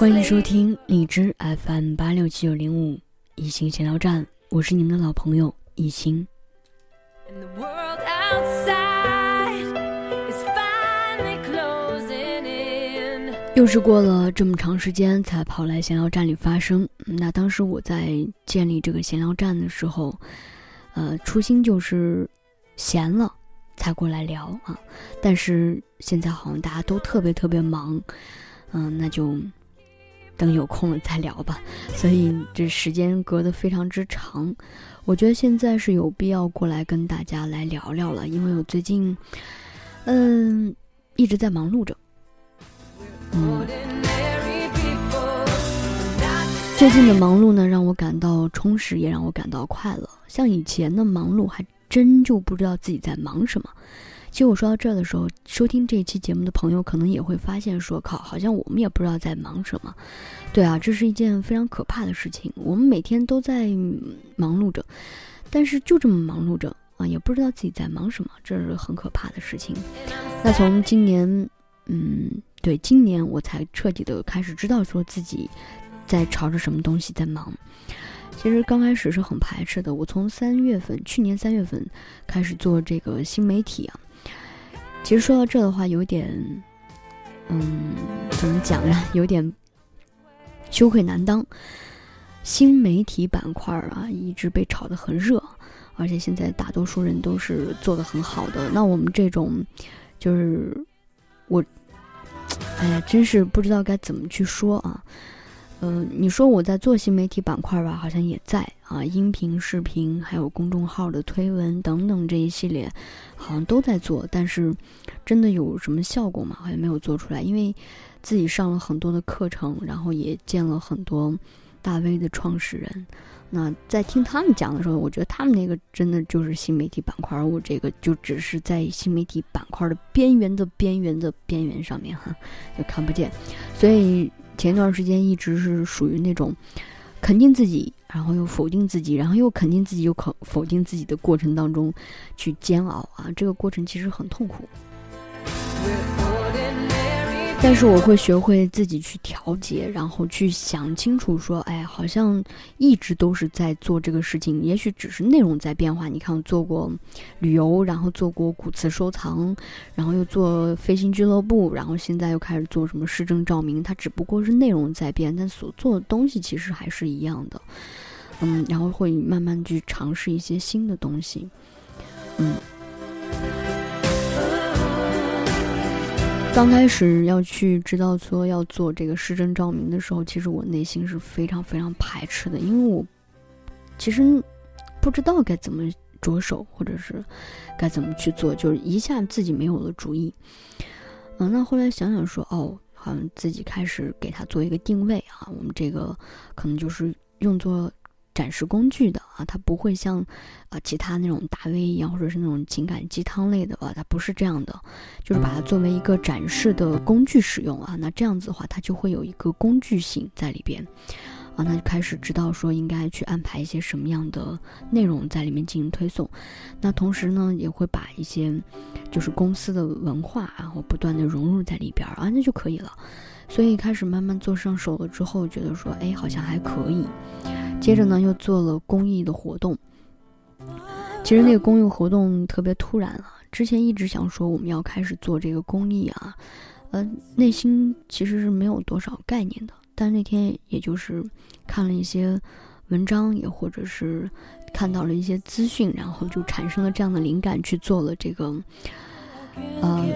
欢迎收听荔枝 FM 八六七九零五一心闲聊站，我是你们的老朋友一心。又是过了这么长时间才跑来闲聊站里发声。那当时我在建立这个闲聊站的时候，呃，初心就是闲了才过来聊啊。但是现在好像大家都特别特别忙，嗯，那就等有空了再聊吧。所以这时间隔得非常之长，我觉得现在是有必要过来跟大家来聊聊了，因为我最近，嗯，一直在忙碌着。最近的忙碌呢，让我感到充实，也让我感到快乐。像以前的忙碌，还真就不知道自己在忙什么。其实我说到这儿的时候，收听这一期节目的朋友可能也会发现，说靠，好像我们也不知道在忙什么。对啊，这是一件非常可怕的事情。我们每天都在忙碌着，但是就这么忙碌着啊，也不知道自己在忙什么，这是很可怕的事情。那从今年，嗯。对，今年我才彻底的开始知道说自己在朝着什么东西在忙。其实刚开始是很排斥的。我从三月份，去年三月份开始做这个新媒体啊。其实说到这的话，有点，嗯，怎么讲呢？有点羞愧难当。新媒体板块啊，一直被炒得很热，而且现在大多数人都是做的很好的。那我们这种，就是我。哎呀，真是不知道该怎么去说啊。嗯，你说我在做新媒体板块吧，好像也在啊，音频、视频，还有公众号的推文等等这一系列，好像都在做。但是，真的有什么效果吗？好像没有做出来。因为自己上了很多的课程，然后也见了很多大 V 的创始人。那在听他们讲的时候，我觉得他们那个真的就是新媒体板块，而我这个就只是在新媒体板块的边缘的边缘的边缘上面哈，就看不见。所以前一段时间一直是属于那种肯定自己，然后又否定自己，然后又肯定自己又肯否定自己的过程当中去煎熬啊，这个过程其实很痛苦。但是我会学会自己去调节，然后去想清楚，说，哎，好像一直都是在做这个事情，也许只是内容在变化。你看，我做过旅游，然后做过古瓷收藏，然后又做飞行俱乐部，然后现在又开始做什么市政照明，它只不过是内容在变，但所做的东西其实还是一样的。嗯，然后会慢慢去尝试一些新的东西，嗯。刚开始要去知道说要做这个市政照明的时候，其实我内心是非常非常排斥的，因为我其实不知道该怎么着手，或者是该怎么去做，就是一下自己没有了主意。嗯，那后来想想说，哦，好像自己开始给他做一个定位啊，我们这个可能就是用作。展示工具的啊，它不会像啊其他那种大 V 一样，或者是那种情感鸡汤类的吧，它不是这样的，就是把它作为一个展示的工具使用啊。那这样子的话，它就会有一个工具性在里边啊。那就开始知道说应该去安排一些什么样的内容在里面进行推送。那同时呢，也会把一些就是公司的文化，然后不断的融入在里边啊，那就可以了。所以开始慢慢做上手了之后，觉得说，哎，好像还可以。接着呢，又做了公益的活动。其实那个公益活动特别突然啊，之前一直想说我们要开始做这个公益啊，呃，内心其实是没有多少概念的。但那天也就是看了一些文章，也或者是看到了一些资讯，然后就产生了这样的灵感，去做了这个，呃，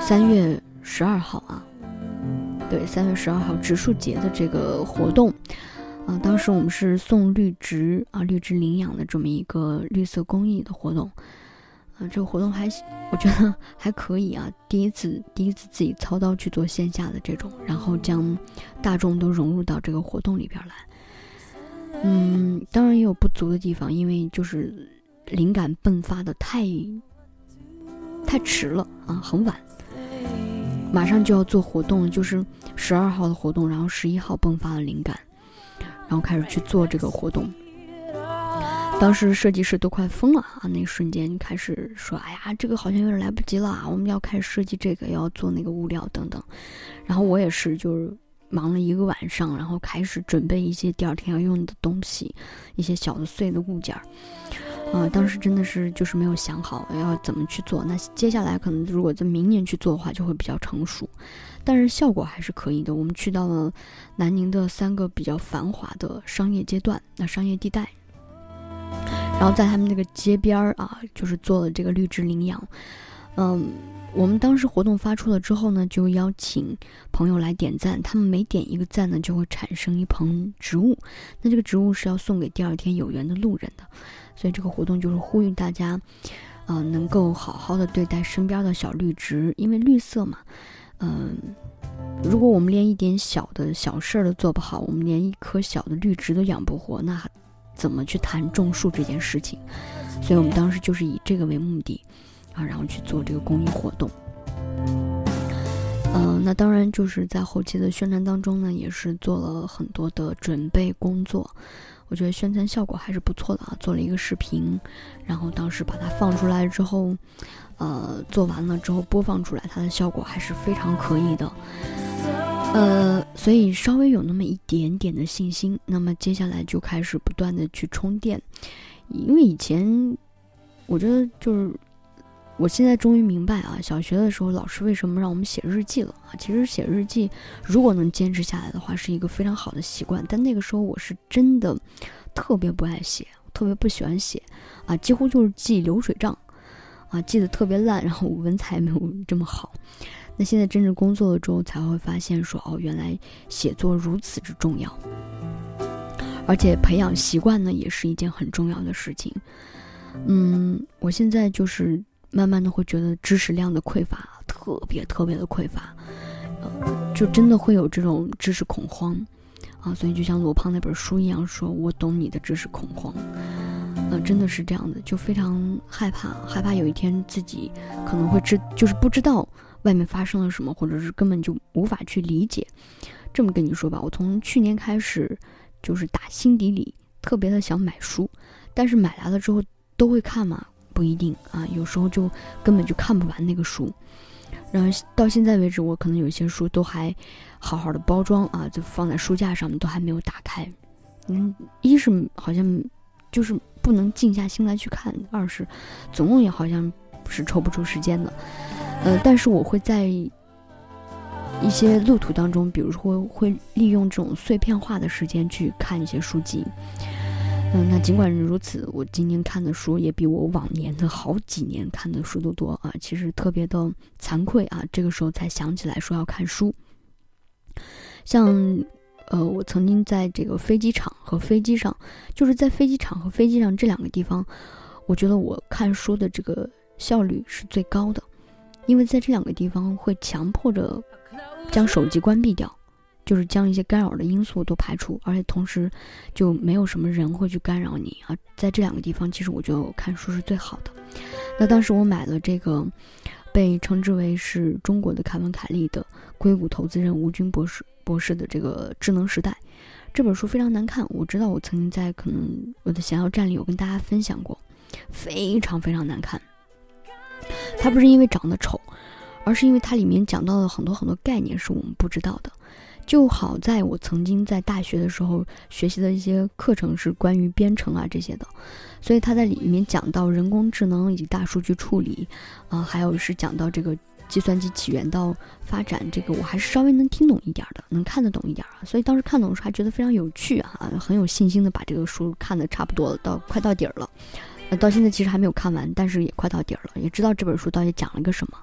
三月十二号啊，对，三月十二号植树节的这个活动。啊，当时我们是送绿植啊，绿植领养的这么一个绿色公益的活动，啊，这个活动还我觉得还可以啊，第一次第一次自己操刀去做线下的这种，然后将大众都融入到这个活动里边来。嗯，当然也有不足的地方，因为就是灵感迸发的太太迟了啊，很晚，马上就要做活动，就是十二号的活动，然后十一号迸发了灵感。然后开始去做这个活动，当时设计师都快疯了啊！那一瞬间开始说：“哎呀，这个好像有点来不及了，我们要开始设计这个，要做那个物料等等。”然后我也是，就是忙了一个晚上，然后开始准备一些第二天要用的东西，一些小的碎的物件儿。啊，当时真的是就是没有想好要怎么去做。那接下来可能如果在明年去做的话，就会比较成熟，但是效果还是可以的。我们去到了南宁的三个比较繁华的商业阶段，那商业地带，然后在他们那个街边儿啊，就是做了这个绿植领养。嗯，我们当时活动发出了之后呢，就邀请朋友来点赞，他们每点一个赞呢，就会产生一盆植物，那这个植物是要送给第二天有缘的路人的。所以这个活动就是呼吁大家，呃，能够好好的对待身边的小绿植，因为绿色嘛，嗯，如果我们连一点小的小事儿都做不好，我们连一棵小的绿植都养不活，那怎么去谈种树这件事情？所以我们当时就是以这个为目的，然后去做这个公益活动。嗯，那当然就是在后期的宣传当中呢，也是做了很多的准备工作。我觉得宣传效果还是不错的啊，做了一个视频，然后当时把它放出来之后，呃，做完了之后播放出来，它的效果还是非常可以的，呃，所以稍微有那么一点点的信心。那么接下来就开始不断的去充电，因为以前我觉得就是。我现在终于明白啊，小学的时候老师为什么让我们写日记了啊？其实写日记，如果能坚持下来的话，是一个非常好的习惯。但那个时候我是真的特别不爱写，特别不喜欢写啊，几乎就是记流水账啊，记得特别烂，然后文采没有这么好。那现在真正工作了之后，才会发现说哦，原来写作如此之重要，而且培养习惯呢，也是一件很重要的事情。嗯，我现在就是。慢慢的会觉得知识量的匮乏特别特别的匮乏，呃，就真的会有这种知识恐慌，啊，所以就像罗胖那本书一样，说我懂你的知识恐慌，呃，真的是这样的，就非常害怕，害怕有一天自己可能会知，就是不知道外面发生了什么，或者是根本就无法去理解。这么跟你说吧，我从去年开始，就是打心底里特别的想买书，但是买来了之后都会看嘛。不一定啊，有时候就根本就看不完那个书，然后到现在为止，我可能有些书都还好好的包装啊，就放在书架上面，都还没有打开。嗯，一是好像就是不能静下心来去看，二是总共也好像是抽不出时间的。呃，但是我会在一些路途当中，比如说会利用这种碎片化的时间去看一些书籍。嗯，那尽管如此，我今年看的书也比我往年的好几年看的书都多啊。其实特别的惭愧啊，这个时候才想起来说要看书。像，呃，我曾经在这个飞机场和飞机上，就是在飞机场和飞机上这两个地方，我觉得我看书的这个效率是最高的，因为在这两个地方会强迫着将手机关闭掉。就是将一些干扰的因素都排除，而且同时就没有什么人会去干扰你啊。在这两个地方，其实我觉得看书是最好的。那当时我买了这个被称之为是中国的凯文·凯利的硅谷投资人吴军博士博士的这个《智能时代》这本书非常难看。我知道我曾经在可能我的想要站里有跟大家分享过，非常非常难看。它不是因为长得丑，而是因为它里面讲到了很多很多概念是我们不知道的。就好在我曾经在大学的时候学习的一些课程是关于编程啊这些的，所以他在里面讲到人工智能以及大数据处理，啊，还有是讲到这个计算机起源到发展，这个我还是稍微能听懂一点的，能看得懂一点啊。所以当时看懂的时候还觉得非常有趣啊，很有信心的把这个书看的差不多了，到快到底儿了。呃，到现在其实还没有看完，但是也快到底儿了，也知道这本书到底讲了个什么。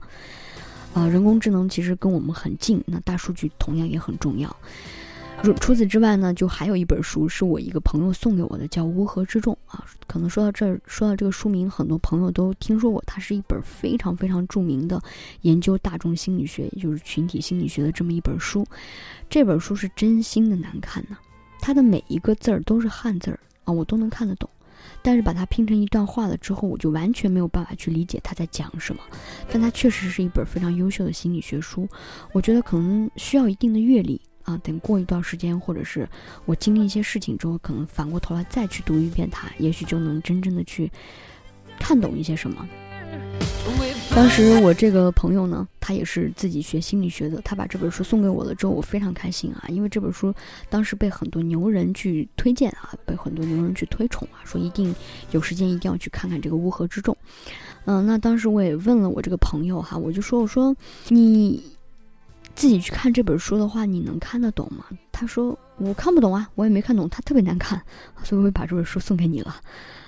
啊，人工智能其实跟我们很近，那大数据同样也很重要。除除此之外呢，就还有一本书是我一个朋友送给我的，叫《乌合之众》啊。可能说到这儿，说到这个书名，很多朋友都听说过。它是一本非常非常著名的研究大众心理学，也就是群体心理学的这么一本书。这本书是真心的难看呢，它的每一个字儿都是汉字儿啊，我都能看得懂。但是把它拼成一段话了之后，我就完全没有办法去理解他在讲什么。但它确实是一本非常优秀的心理学书，我觉得可能需要一定的阅历啊。等过一段时间，或者是我经历一些事情之后，可能反过头来再去读一遍它，也许就能真正的去看懂一些什么。当时我这个朋友呢，他也是自己学心理学的，他把这本书送给我了之后，我非常开心啊，因为这本书当时被很多牛人去推荐啊，被很多牛人去推崇啊，说一定有时间一定要去看看这个乌合之众。嗯，那当时我也问了我这个朋友哈，我就说我说你自己去看这本书的话，你能看得懂吗？他说我看不懂啊，我也没看懂，它特别难看，所以我就把这本书送给你了，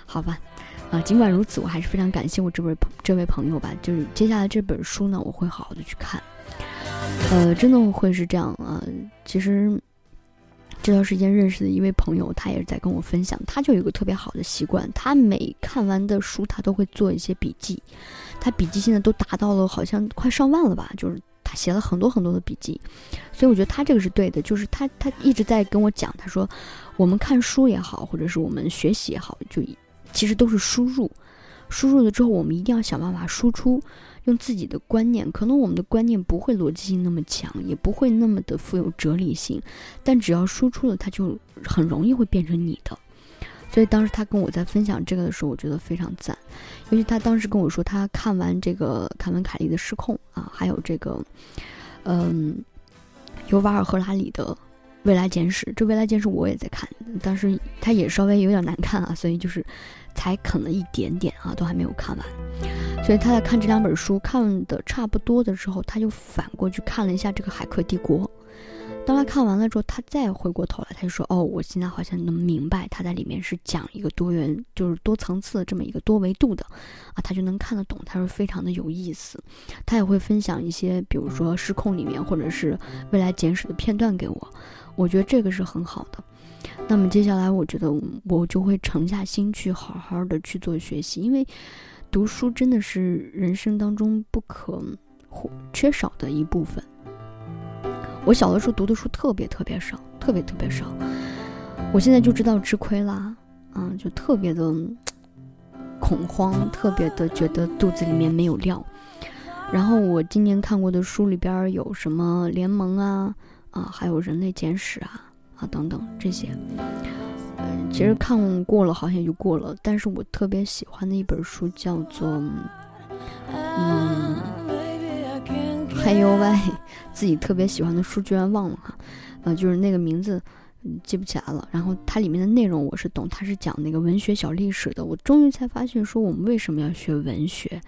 好吧？啊，尽管如此，我还是非常感谢我这位这位朋友吧。就是接下来这本书呢，我会好好的去看。呃，真的会是这样啊。其实这段时间认识的一位朋友，他也是在跟我分享，他就有个特别好的习惯，他每看完的书，他都会做一些笔记。他笔记现在都达到了好像快上万了吧，就是他写了很多很多的笔记。所以我觉得他这个是对的，就是他他一直在跟我讲，他说我们看书也好，或者是我们学习也好，就。其实都是输入，输入了之后，我们一定要想办法输出，用自己的观念。可能我们的观念不会逻辑性那么强，也不会那么的富有哲理性，但只要输出了，它就很容易会变成你的。所以当时他跟我在分享这个的时候，我觉得非常赞。尤其他当时跟我说，他看完这个凯文·凯利的《失控》啊，还有这个，嗯，尤瓦尔·赫拉里的。未来简史，这未来简史我也在看，但是它也稍微有点难看啊，所以就是才啃了一点点啊，都还没有看完。所以他在看这两本书看的差不多的时候，他就反过去看了一下这个《海克帝国》。当他看完了之后，他再回过头来，他就说：“哦，我现在好像能明白，他在里面是讲一个多元，就是多层次的这么一个多维度的啊，他就能看得懂。他说非常的有意思，他也会分享一些，比如说《失控》里面或者是《未来简史》的片段给我。我觉得这个是很好的。那么接下来，我觉得我就会沉下心去好好的去做学习，因为读书真的是人生当中不可或缺少的一部分。我小的时候读的书特别特别少，特别特别少。我现在就知道吃亏啦，嗯，就特别的恐慌，特别的觉得肚子里面没有料。然后我今年看过的书里边有什么《联盟》啊，啊，还有《人类简史》啊，啊等等这些。嗯，其实看过了，好像就过了。但是我特别喜欢的一本书叫做，嗯。哎呦喂，自己特别喜欢的书居然忘了哈，呃，就是那个名字记不起来了。然后它里面的内容我是懂，它是讲那个文学小历史的。我终于才发现说我们为什么要学文学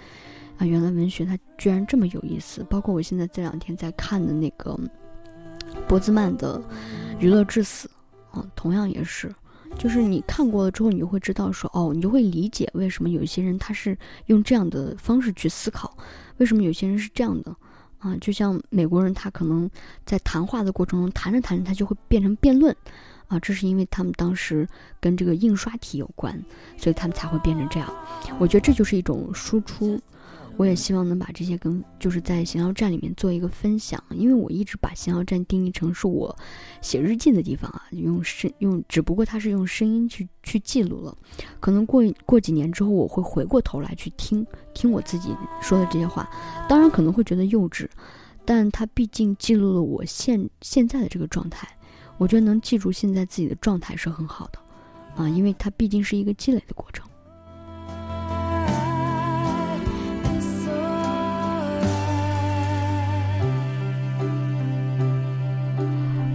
啊？原来文学它居然这么有意思。包括我现在这两天在看的那个博兹曼的《娱乐至死》啊，同样也是，就是你看过了之后，你就会知道说哦，你就会理解为什么有些人他是用这样的方式去思考，为什么有些人是这样的。啊，就像美国人，他可能在谈话的过程中谈着谈着，他就会变成辩论，啊，这是因为他们当时跟这个印刷体有关，所以他们才会变成这样。我觉得这就是一种输出。我也希望能把这些跟就是在闲聊站里面做一个分享，因为我一直把闲聊站定义成是我写日记的地方啊，用声用，只不过它是用声音去去记录了。可能过过几年之后，我会回过头来去听听我自己说的这些话，当然可能会觉得幼稚，但它毕竟记录了我现现在的这个状态。我觉得能记住现在自己的状态是很好的啊，因为它毕竟是一个积累的过程。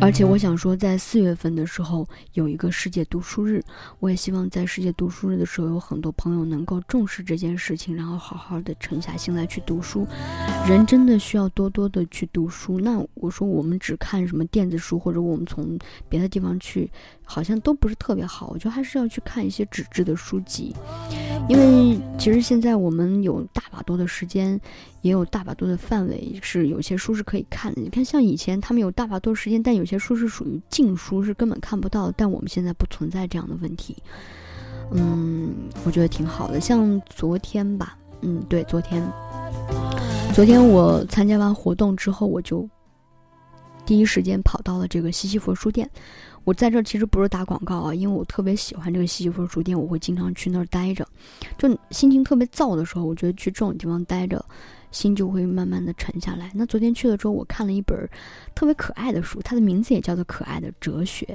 而且我想说，在四月份的时候有一个世界读书日，我也希望在世界读书日的时候，有很多朋友能够重视这件事情，然后好好的沉下心来去读书。人真的需要多多的去读书。那我说，我们只看什么电子书，或者我们从别的地方去，好像都不是特别好。我觉得还是要去看一些纸质的书籍，因为其实现在我们有大把多的时间。也有大把多的范围是有些书是可以看的。你看，像以前他们有大把多时间，但有些书是属于禁书，是根本看不到。但我们现在不存在这样的问题。嗯，我觉得挺好的。像昨天吧，嗯，对，昨天，昨天我参加完活动之后，我就第一时间跑到了这个西西弗书店。我在这其实不是打广告啊，因为我特别喜欢这个西西弗书店，我会经常去那儿待着。就心情特别燥的时候，我觉得去这种地方待着。心就会慢慢的沉下来。那昨天去了之后，我看了一本特别可爱的书，它的名字也叫做《可爱的哲学》。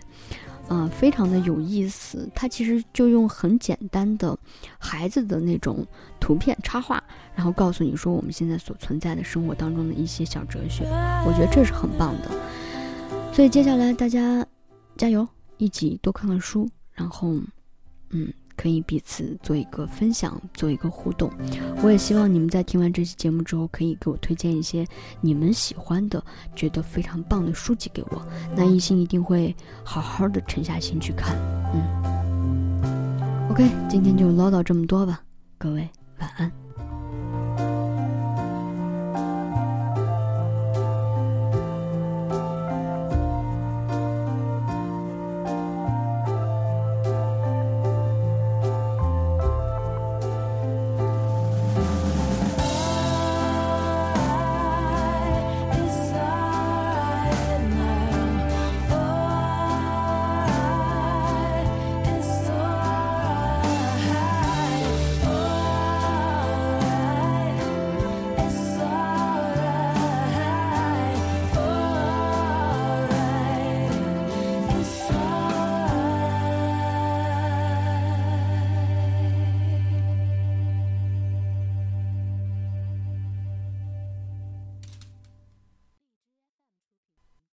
啊，非常的有意思。它其实就用很简单的孩子的那种图片插画，然后告诉你说我们现在所存在的生活当中的一些小哲学。我觉得这是很棒的。所以接下来大家加油，一起多看看书，然后，嗯。可以彼此做一个分享，做一个互动。我也希望你们在听完这期节目之后，可以给我推荐一些你们喜欢的、觉得非常棒的书籍给我。那一心一定会好好的沉下心去看。嗯，OK，今天就唠叨这么多吧，各位晚安。